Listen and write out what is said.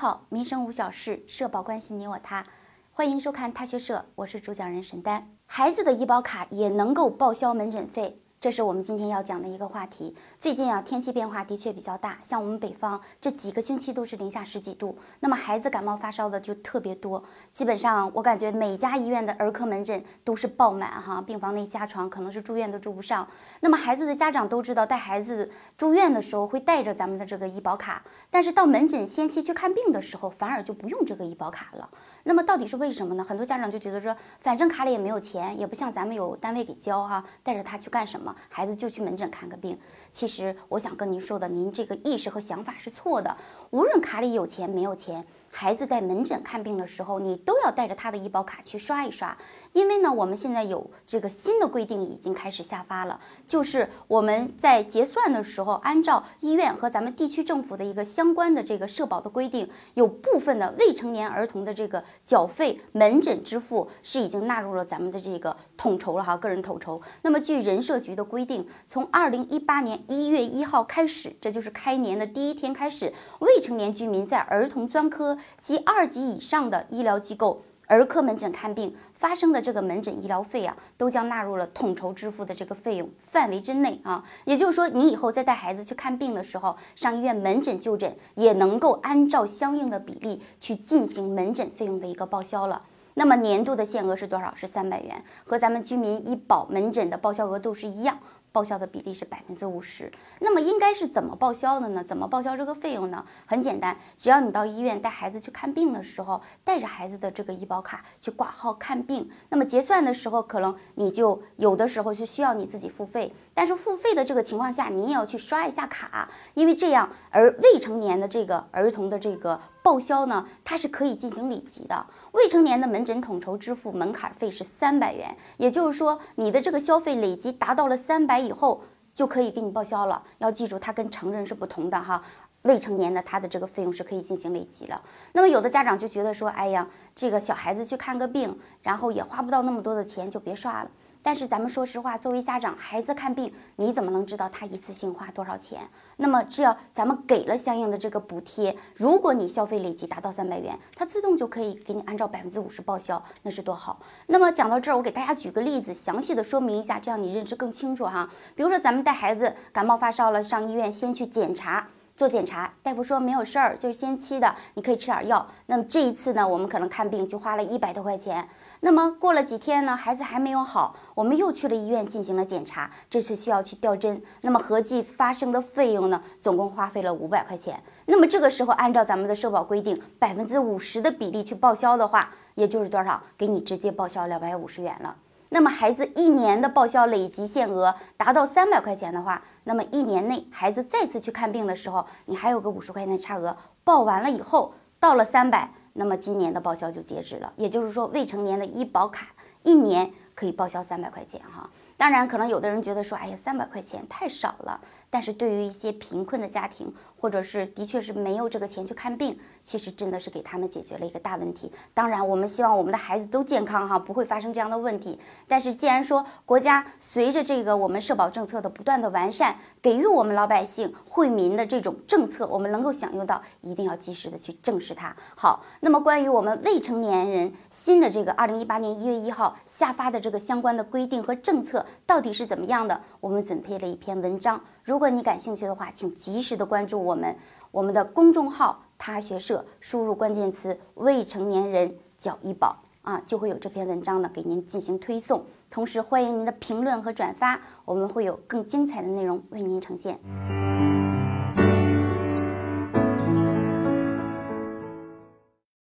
好，民生无小事，社保关系你我他，欢迎收看他学社，我是主讲人沈丹。孩子的医保卡也能够报销门诊费。这是我们今天要讲的一个话题。最近啊，天气变化的确比较大，像我们北方这几个星期都是零下十几度，那么孩子感冒发烧的就特别多。基本上我感觉每家医院的儿科门诊都是爆满哈，病房内加床可能是住院都住不上。那么孩子的家长都知道，带孩子住院的时候会带着咱们的这个医保卡，但是到门诊先期去看病的时候，反而就不用这个医保卡了。那么到底是为什么呢？很多家长就觉得说，反正卡里也没有钱，也不像咱们有单位给交哈，带着他去干什么？孩子就去门诊看个病。其实我想跟您说的，您这个意识和想法是错的。无论卡里有钱没有钱。孩子在门诊看病的时候，你都要带着他的医保卡去刷一刷，因为呢，我们现在有这个新的规定已经开始下发了，就是我们在结算的时候，按照医院和咱们地区政府的一个相关的这个社保的规定，有部分的未成年儿童的这个缴费门诊支付是已经纳入了咱们的这个统筹了哈，个人统筹。那么据人社局的规定，从二零一八年一月一号开始，这就是开年的第一天开始，未成年居民在儿童专科。及二级以上的医疗机构儿科门诊看病发生的这个门诊医疗费啊，都将纳入了统筹支付的这个费用范围之内啊。也就是说，你以后再带孩子去看病的时候，上医院门诊就诊，也能够按照相应的比例去进行门诊费用的一个报销了。那么年度的限额是多少？是三百元，和咱们居民医保门诊的报销额度是一样。报销的比例是百分之五十，那么应该是怎么报销的呢？怎么报销这个费用呢？很简单，只要你到医院带孩子去看病的时候，带着孩子的这个医保卡去挂号看病，那么结算的时候，可能你就有的时候是需要你自己付费，但是付费的这个情况下，你也要去刷一下卡，因为这样而未成年的这个儿童的这个。报销呢，它是可以进行累积的。未成年的门诊统筹支付门槛费是三百元，也就是说，你的这个消费累积达到了三百以后，就可以给你报销了。要记住，它跟成人是不同的哈。未成年的他的这个费用是可以进行累积了。那么有的家长就觉得说，哎呀，这个小孩子去看个病，然后也花不到那么多的钱，就别刷了。但是咱们说实话，作为家长，孩子看病，你怎么能知道他一次性花多少钱？那么只要咱们给了相应的这个补贴，如果你消费累计达到三百元，它自动就可以给你按照百分之五十报销，那是多好。那么讲到这儿，我给大家举个例子，详细的说明一下，这样你认知更清楚哈。比如说咱们带孩子感冒发烧了，上医院先去检查。做检查，大夫说没有事儿，就是先期的，你可以吃点药。那么这一次呢，我们可能看病就花了一百多块钱。那么过了几天呢，孩子还没有好，我们又去了医院进行了检查，这次需要去吊针。那么合计发生的费用呢，总共花费了五百块钱。那么这个时候按照咱们的社保规定，百分之五十的比例去报销的话，也就是多少？给你直接报销两百五十元了。那么孩子一年的报销累计限额达到三百块钱的话，那么一年内孩子再次去看病的时候，你还有个五十块钱的差额，报完了以后到了三百，那么今年的报销就截止了。也就是说，未成年的医保卡一年可以报销三百块钱哈。当然，可能有的人觉得说，哎呀，三百块钱太少了。但是对于一些贫困的家庭，或者是的确是没有这个钱去看病，其实真的是给他们解决了一个大问题。当然，我们希望我们的孩子都健康哈，不会发生这样的问题。但是既然说国家随着这个我们社保政策的不断的完善，给予我们老百姓惠民的这种政策，我们能够享用到，一定要及时的去正视它。好，那么关于我们未成年人新的这个二零一八年一月一号下发的这个相关的规定和政策。到底是怎么样的？我们准备了一篇文章，如果你感兴趣的话，请及时的关注我我们我们的公众号“他学社”，输入关键词“未成年人缴医保”啊，就会有这篇文章呢给您进行推送。同时欢迎您的评论和转发，我们会有更精彩的内容为您呈现。